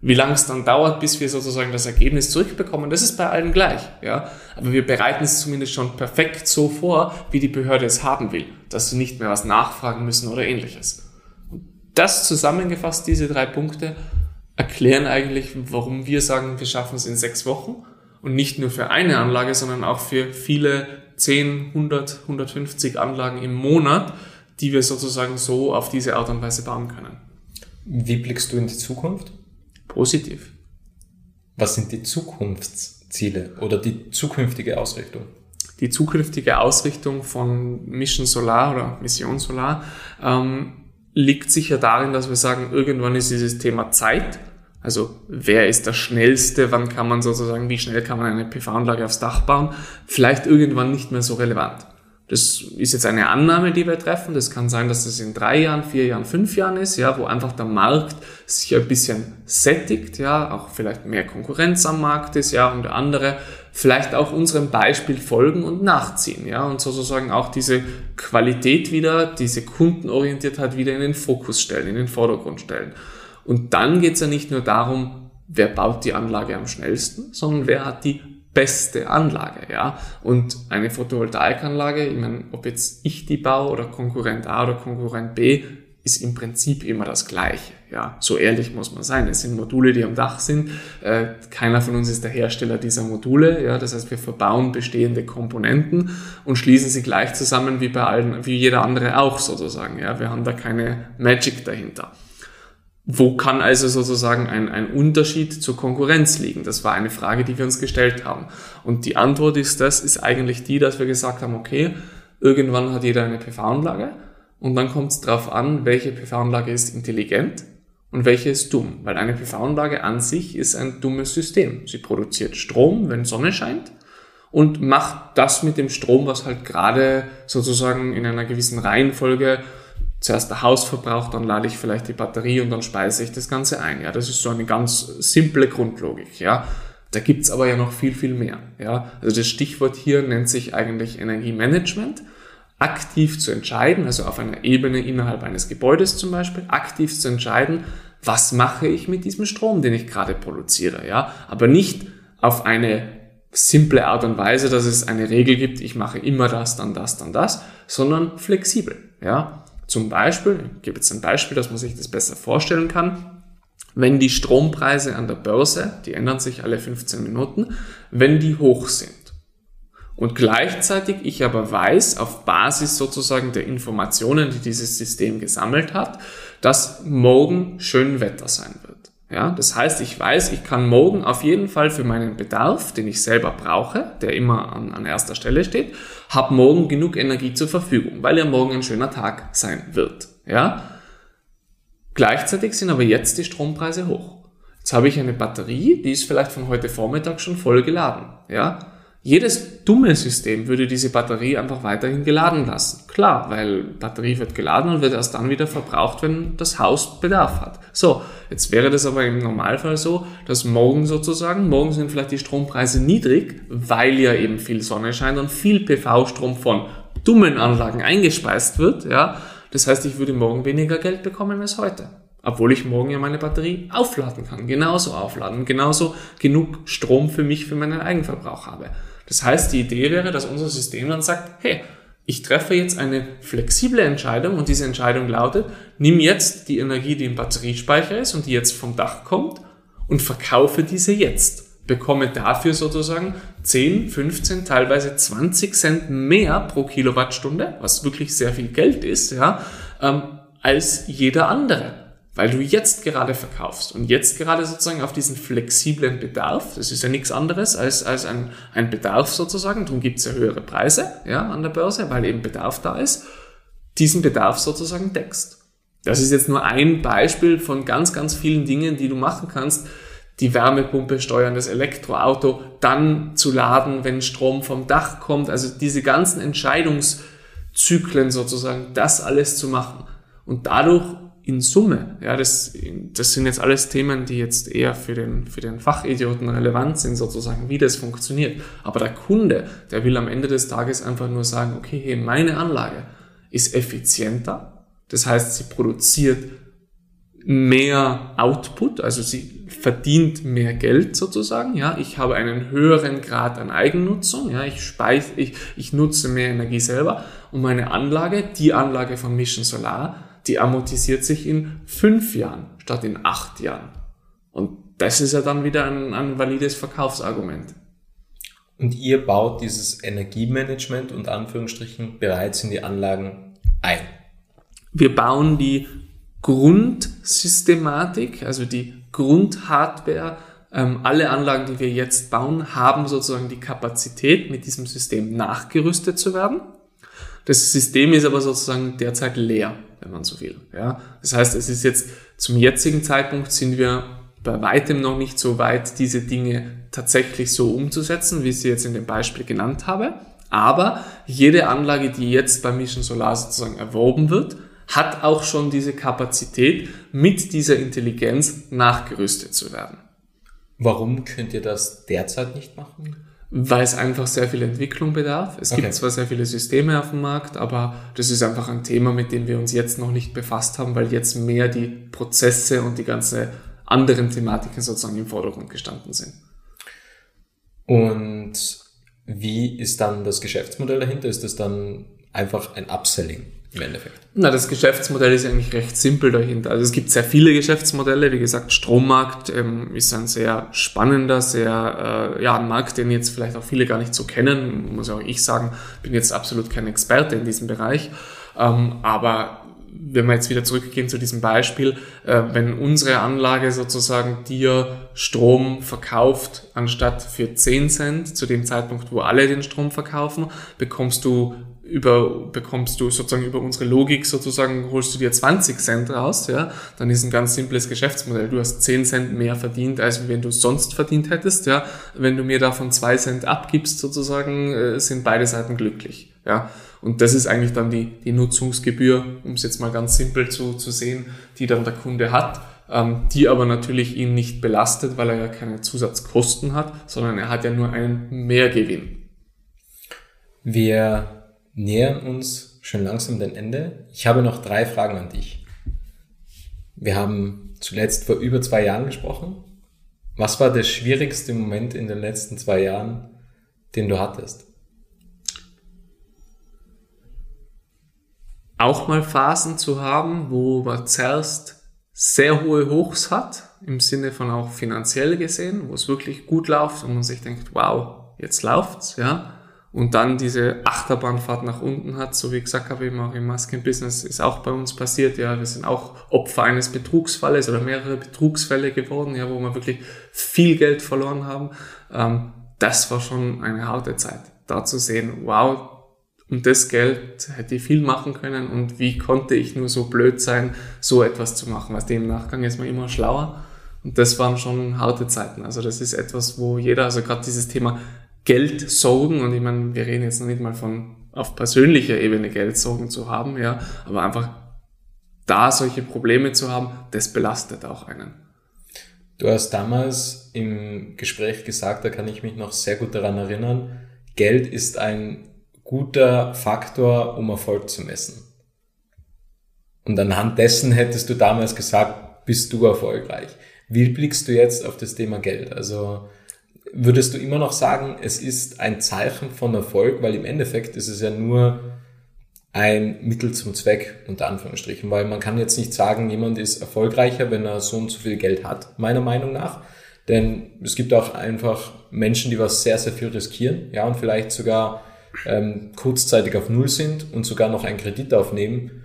Wie lange es dann dauert, bis wir sozusagen das Ergebnis zurückbekommen, das ist bei allen gleich. Ja? Aber wir bereiten es zumindest schon perfekt so vor, wie die Behörde es haben will, dass sie nicht mehr was nachfragen müssen oder ähnliches. Und das zusammengefasst, diese drei Punkte, erklären eigentlich, warum wir sagen, wir schaffen es in sechs Wochen und nicht nur für eine Anlage, sondern auch für viele 10, 100, 150 Anlagen im Monat, die wir sozusagen so auf diese Art und Weise bauen können. Wie blickst du in die Zukunft? Positiv. Was sind die Zukunftsziele oder die zukünftige Ausrichtung? Die zukünftige Ausrichtung von Mission Solar oder Mission Solar ähm, liegt sicher darin, dass wir sagen, irgendwann ist dieses Thema Zeit. Also wer ist der Schnellste, wann kann man sozusagen, wie schnell kann man eine PV-Anlage aufs Dach bauen, vielleicht irgendwann nicht mehr so relevant. Das ist jetzt eine Annahme, die wir treffen. Das kann sein, dass das in drei Jahren, vier Jahren, fünf Jahren ist, ja, wo einfach der Markt sich ein bisschen sättigt, ja, auch vielleicht mehr Konkurrenz am Markt ist, ja, und andere vielleicht auch unserem Beispiel folgen und nachziehen, ja, und sozusagen auch diese Qualität wieder, diese Kundenorientiertheit wieder in den Fokus stellen, in den Vordergrund stellen. Und dann geht's ja nicht nur darum, wer baut die Anlage am schnellsten, sondern wer hat die beste Anlage, ja. Und eine Photovoltaikanlage, ich meine, ob jetzt ich die baue oder Konkurrent A oder Konkurrent B, ist im Prinzip immer das Gleiche, ja. So ehrlich muss man sein. Es sind Module, die am Dach sind. Äh, keiner von uns ist der Hersteller dieser Module, ja. Das heißt, wir verbauen bestehende Komponenten und schließen sie gleich zusammen wie bei allen, wie jeder andere auch sozusagen, ja. Wir haben da keine Magic dahinter. Wo kann also sozusagen ein, ein Unterschied zur Konkurrenz liegen? Das war eine Frage, die wir uns gestellt haben. Und die Antwort ist das, ist eigentlich die, dass wir gesagt haben, okay, irgendwann hat jeder eine PV-Anlage und dann kommt es darauf an, welche PV-Anlage ist intelligent und welche ist dumm. Weil eine PV-Anlage an sich ist ein dummes System. Sie produziert Strom, wenn Sonne scheint und mache das mit dem Strom, was halt gerade sozusagen in einer gewissen Reihenfolge zuerst der Hausverbrauch, dann lade ich vielleicht die Batterie und dann speise ich das Ganze ein. Ja, das ist so eine ganz simple Grundlogik. Ja, da gibt's aber ja noch viel, viel mehr. Ja, also das Stichwort hier nennt sich eigentlich Energiemanagement. Aktiv zu entscheiden, also auf einer Ebene innerhalb eines Gebäudes zum Beispiel, aktiv zu entscheiden, was mache ich mit diesem Strom, den ich gerade produziere. Ja, aber nicht auf eine simple Art und Weise, dass es eine Regel gibt, ich mache immer das, dann das, dann das, sondern flexibel. Ja, zum Beispiel, ich gebe jetzt ein Beispiel, dass man sich das besser vorstellen kann. Wenn die Strompreise an der Börse, die ändern sich alle 15 Minuten, wenn die hoch sind und gleichzeitig ich aber weiß, auf Basis sozusagen der Informationen, die dieses System gesammelt hat, dass morgen schön Wetter sein wird. Ja, das heißt, ich weiß, ich kann morgen auf jeden Fall für meinen Bedarf, den ich selber brauche, der immer an, an erster Stelle steht, habe morgen genug Energie zur Verfügung, weil ja morgen ein schöner Tag sein wird. Ja, gleichzeitig sind aber jetzt die Strompreise hoch. Jetzt habe ich eine Batterie, die ist vielleicht von heute Vormittag schon voll geladen. Ja, jedes dumme System würde diese Batterie einfach weiterhin geladen lassen. Klar, weil Batterie wird geladen und wird erst dann wieder verbraucht, wenn das Haus Bedarf hat. So, jetzt wäre das aber im Normalfall so, dass morgen sozusagen, morgen sind vielleicht die Strompreise niedrig, weil ja eben viel Sonne scheint und viel PV-Strom von dummen Anlagen eingespeist wird, ja. Das heißt, ich würde morgen weniger Geld bekommen als heute. Obwohl ich morgen ja meine Batterie aufladen kann, genauso aufladen, genauso genug Strom für mich, für meinen Eigenverbrauch habe. Das heißt, die Idee wäre, dass unser System dann sagt, hey, ich treffe jetzt eine flexible Entscheidung und diese Entscheidung lautet, nimm jetzt die Energie, die im Batteriespeicher ist und die jetzt vom Dach kommt und verkaufe diese jetzt. Bekomme dafür sozusagen 10, 15, teilweise 20 Cent mehr pro Kilowattstunde, was wirklich sehr viel Geld ist, ja, ähm, als jeder andere weil du jetzt gerade verkaufst und jetzt gerade sozusagen auf diesen flexiblen Bedarf, das ist ja nichts anderes als, als ein, ein Bedarf sozusagen, darum gibt es ja höhere Preise ja, an der Börse, weil eben Bedarf da ist, diesen Bedarf sozusagen deckst. Das ist jetzt nur ein Beispiel von ganz, ganz vielen Dingen, die du machen kannst, die Wärmepumpe steuern, das Elektroauto dann zu laden, wenn Strom vom Dach kommt, also diese ganzen Entscheidungszyklen sozusagen, das alles zu machen. Und dadurch in Summe, ja, das, das sind jetzt alles Themen, die jetzt eher für den, für den Fachidioten relevant sind, sozusagen, wie das funktioniert. Aber der Kunde, der will am Ende des Tages einfach nur sagen, okay, hey, meine Anlage ist effizienter. Das heißt, sie produziert mehr Output, also sie verdient mehr Geld sozusagen, ja, ich habe einen höheren Grad an Eigennutzung, ja, ich speise, ich, ich nutze mehr Energie selber und meine Anlage, die Anlage von Mission Solar, die amortisiert sich in fünf Jahren statt in acht Jahren. Und das ist ja dann wieder ein, ein valides Verkaufsargument. Und ihr baut dieses Energiemanagement und Anführungsstrichen bereits in die Anlagen ein. Wir bauen die Grundsystematik, also die Grundhardware. Ähm, alle Anlagen, die wir jetzt bauen, haben sozusagen die Kapazität, mit diesem System nachgerüstet zu werden. Das System ist aber sozusagen derzeit leer wenn man so will. Ja? Das heißt, es ist jetzt zum jetzigen Zeitpunkt sind wir bei weitem noch nicht so weit, diese Dinge tatsächlich so umzusetzen, wie ich sie jetzt in dem Beispiel genannt habe. Aber jede Anlage, die jetzt bei Mission Solar sozusagen erworben wird, hat auch schon diese Kapazität, mit dieser Intelligenz nachgerüstet zu werden. Warum könnt ihr das derzeit nicht machen? Weil es einfach sehr viel Entwicklung bedarf. Es okay. gibt zwar sehr viele Systeme auf dem Markt, aber das ist einfach ein Thema, mit dem wir uns jetzt noch nicht befasst haben, weil jetzt mehr die Prozesse und die ganzen anderen Thematiken sozusagen im Vordergrund gestanden sind. Und wie ist dann das Geschäftsmodell dahinter? Ist das dann einfach ein Upselling? Im Endeffekt? Na, das Geschäftsmodell ist eigentlich recht simpel dahinter. Also es gibt sehr viele Geschäftsmodelle. Wie gesagt, Strommarkt ähm, ist ein sehr spannender, sehr, äh, ja, ein Markt, den jetzt vielleicht auch viele gar nicht so kennen. Muss auch ich sagen, bin jetzt absolut kein Experte in diesem Bereich. Ähm, aber wenn wir jetzt wieder zurückgehen zu diesem Beispiel, äh, wenn unsere Anlage sozusagen dir Strom verkauft, anstatt für 10 Cent, zu dem Zeitpunkt, wo alle den Strom verkaufen, bekommst du über, bekommst du sozusagen über unsere Logik sozusagen, holst du dir 20 Cent raus, ja, dann ist ein ganz simples Geschäftsmodell. Du hast 10 Cent mehr verdient, als wenn du sonst verdient hättest, ja. Wenn du mir davon 2 Cent abgibst sozusagen, äh, sind beide Seiten glücklich, ja. Und das ist eigentlich dann die, die Nutzungsgebühr, um es jetzt mal ganz simpel zu, zu sehen, die dann der Kunde hat, ähm, die aber natürlich ihn nicht belastet, weil er ja keine Zusatzkosten hat, sondern er hat ja nur einen Mehrgewinn. Wir nähern uns schon langsam dem Ende. Ich habe noch drei Fragen an dich. Wir haben zuletzt vor über zwei Jahren gesprochen. Was war der schwierigste Moment in den letzten zwei Jahren, den du hattest? Auch mal Phasen zu haben, wo man zuerst sehr hohe Hochs hat, im Sinne von auch finanziell gesehen, wo es wirklich gut läuft und man sich denkt, wow, jetzt läuft's, ja und dann diese Achterbahnfahrt nach unten hat, so wie gesagt habe, eben auch im Masken-Business ist auch bei uns passiert, ja, wir sind auch Opfer eines Betrugsfalles oder mehrere Betrugsfälle geworden, ja, wo wir wirklich viel Geld verloren haben. Ähm, das war schon eine harte Zeit, da zu sehen, wow, und das Geld hätte ich viel machen können und wie konnte ich nur so blöd sein, so etwas zu machen, was dem Nachgang ist man immer schlauer. Und das waren schon harte Zeiten. Also das ist etwas, wo jeder, also gerade dieses Thema Geldsorgen, und ich meine, wir reden jetzt noch nicht mal von auf persönlicher Ebene Geldsorgen zu haben, ja, aber einfach da solche Probleme zu haben, das belastet auch einen. Du hast damals im Gespräch gesagt, da kann ich mich noch sehr gut daran erinnern, Geld ist ein guter Faktor, um Erfolg zu messen. Und anhand dessen hättest du damals gesagt, bist du erfolgreich. Wie blickst du jetzt auf das Thema Geld? Also würdest du immer noch sagen, es ist ein Zeichen von Erfolg, weil im Endeffekt ist es ja nur ein Mittel zum Zweck, unter Anführungsstrichen, weil man kann jetzt nicht sagen, jemand ist erfolgreicher, wenn er so und so viel Geld hat, meiner Meinung nach. Denn es gibt auch einfach Menschen, die was sehr, sehr viel riskieren, ja, und vielleicht sogar ähm, kurzzeitig auf Null sind und sogar noch einen Kredit aufnehmen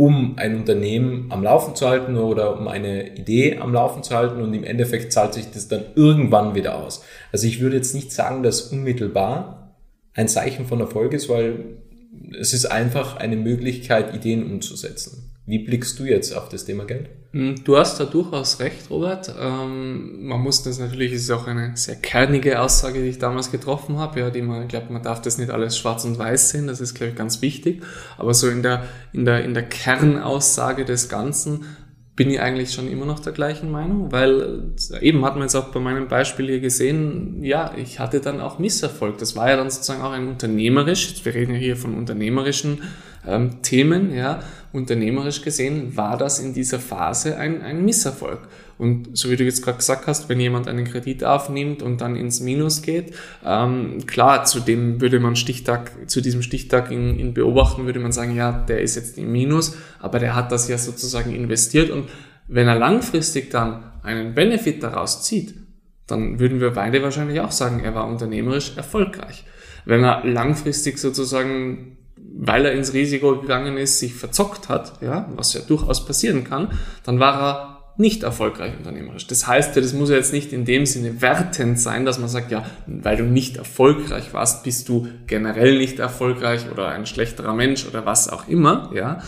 um ein Unternehmen am Laufen zu halten oder um eine Idee am Laufen zu halten und im Endeffekt zahlt sich das dann irgendwann wieder aus. Also ich würde jetzt nicht sagen, dass unmittelbar ein Zeichen von Erfolg ist, weil es ist einfach eine Möglichkeit, Ideen umzusetzen. Wie blickst du jetzt auf das Thema Geld? Hm, du hast da durchaus recht, Robert. Ähm, man muss das natürlich, es ist auch eine sehr kernige Aussage, die ich damals getroffen habe, ja, die man, ich glaube, man darf das nicht alles schwarz und weiß sehen, das ist, glaube ich, ganz wichtig. Aber so in der, in der, in der Kernaussage des Ganzen bin ich eigentlich schon immer noch der gleichen Meinung, weil eben hat man jetzt auch bei meinem Beispiel hier gesehen, ja, ich hatte dann auch Misserfolg. Das war ja dann sozusagen auch ein unternehmerisch, wir reden ja hier von unternehmerischen ähm, Themen, ja, unternehmerisch gesehen war das in dieser Phase ein, ein Misserfolg. Und so wie du jetzt gerade gesagt hast, wenn jemand einen Kredit aufnimmt und dann ins Minus geht, ähm, klar, zu dem würde man Stichtag, zu diesem Stichtag in, in beobachten, würde man sagen, ja, der ist jetzt im Minus, aber der hat das ja sozusagen investiert und wenn er langfristig dann einen Benefit daraus zieht, dann würden wir beide wahrscheinlich auch sagen, er war unternehmerisch erfolgreich. Wenn er langfristig sozusagen weil er ins Risiko gegangen ist, sich verzockt hat, ja, was ja durchaus passieren kann, dann war er nicht erfolgreich unternehmerisch. Das heißt ja, das muss ja jetzt nicht in dem Sinne wertend sein, dass man sagt, ja, weil du nicht erfolgreich warst, bist du generell nicht erfolgreich oder ein schlechterer Mensch oder was auch immer, ja.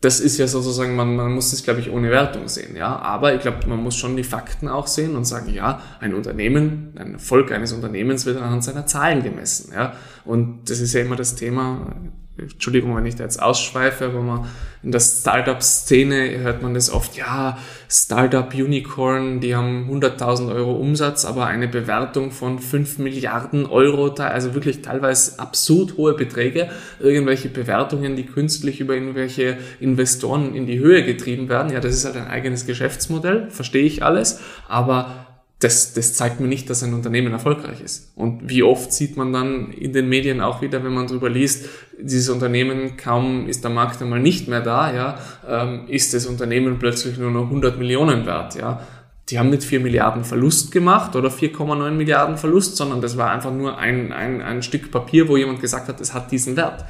Das ist ja sozusagen, man, man muss das, glaube ich, ohne Wertung sehen, ja. Aber ich glaube, man muss schon die Fakten auch sehen und sagen, ja, ein Unternehmen, ein Erfolg eines Unternehmens wird anhand seiner Zahlen gemessen, ja. Und das ist ja immer das Thema, Entschuldigung, wenn ich da jetzt ausschweife, aber man in der Startup-Szene hört man das oft, ja, Startup Unicorn, die haben 100.000 Euro Umsatz, aber eine Bewertung von 5 Milliarden Euro, also wirklich teilweise absurd hohe Beträge, irgendwelche Bewertungen, die künstlich über irgendwelche Investoren in die Höhe getrieben werden. Ja, das ist halt ein eigenes Geschäftsmodell, verstehe ich alles, aber das, das zeigt mir nicht, dass ein Unternehmen erfolgreich ist. Und wie oft sieht man dann in den Medien auch wieder, wenn man darüber liest, dieses Unternehmen, kaum ist der Markt einmal nicht mehr da, ja, ähm, ist das Unternehmen plötzlich nur noch 100 Millionen wert, ja. Die haben nicht 4 Milliarden Verlust gemacht oder 4,9 Milliarden Verlust, sondern das war einfach nur ein, ein, ein Stück Papier, wo jemand gesagt hat, es hat diesen Wert.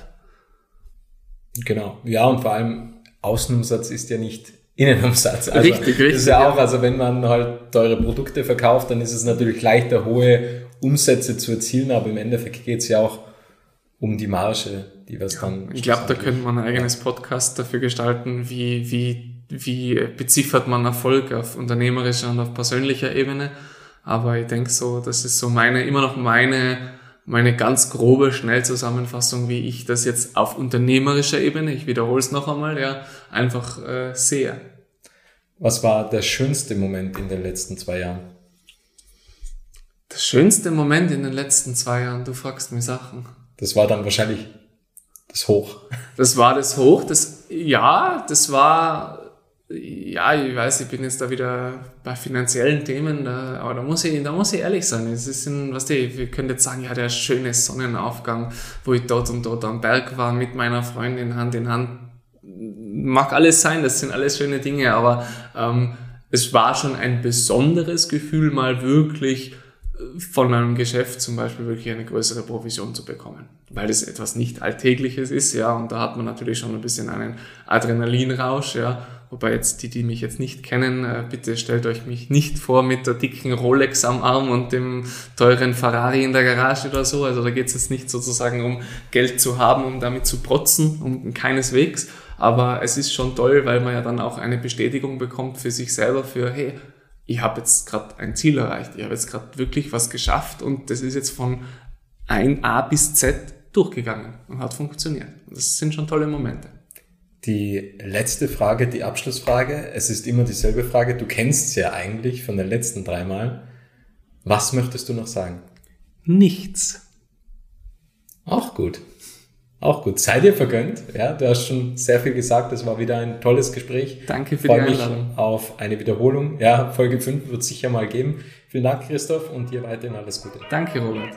Genau. Ja, und vor allem Außenumsatz ist ja nicht Innenumsatz. Also richtig, richtig. Das ist ja auch, also wenn man halt teure Produkte verkauft, dann ist es natürlich leichter, hohe Umsätze zu erzielen, aber im Endeffekt geht es ja auch um die Marge, die wir es dann. Ich glaube, da könnte man ein eigenes Podcast dafür gestalten, wie, wie, wie beziffert man Erfolg auf unternehmerischer und auf persönlicher Ebene. Aber ich denke so, das ist so meine, immer noch meine, meine ganz grobe Schnellzusammenfassung, wie ich das jetzt auf unternehmerischer Ebene, ich wiederhole es noch einmal, ja, einfach äh, sehe. Was war der schönste Moment in den letzten zwei Jahren? Der schönste Moment in den letzten zwei Jahren, du fragst mir Sachen. Das war dann wahrscheinlich das Hoch. Das war das Hoch, das, ja, das war ja, ich weiß, ich bin jetzt da wieder bei finanziellen Themen, da, aber da muss ich, da muss ich ehrlich sein. Es ist ein, was die, wir können jetzt sagen, ja, der schöne Sonnenaufgang, wo ich dort und dort am Berg war mit meiner Freundin Hand in Hand. Mag alles sein, das sind alles schöne Dinge, aber ähm, es war schon ein besonderes Gefühl, mal wirklich äh, von einem Geschäft zum Beispiel wirklich eine größere Provision zu bekommen, weil es etwas nicht Alltägliches ist, ja, und da hat man natürlich schon ein bisschen einen Adrenalinrausch, ja, Wobei jetzt die, die mich jetzt nicht kennen, äh, bitte stellt euch mich nicht vor mit der dicken Rolex am Arm und dem teuren Ferrari in der Garage oder so. Also da geht es jetzt nicht sozusagen um Geld zu haben, um damit zu protzen, um keineswegs. Aber es ist schon toll, weil man ja dann auch eine Bestätigung bekommt für sich selber für, hey, ich habe jetzt gerade ein Ziel erreicht, ich habe jetzt gerade wirklich was geschafft und das ist jetzt von ein A bis Z durchgegangen und hat funktioniert. Das sind schon tolle Momente. Die letzte Frage, die Abschlussfrage. Es ist immer dieselbe Frage. Du kennst sie ja eigentlich von den letzten drei Mal. Was möchtest du noch sagen? Nichts. Auch gut. Auch gut. Sei dir vergönnt. Ja, du hast schon sehr viel gesagt. Das war wieder ein tolles Gespräch. Danke für Freue die Einladung. mich auf eine Wiederholung. Ja, Folge 5 wird es sicher mal geben. Vielen Dank, Christoph, und dir weiterhin alles Gute. Danke, Robert.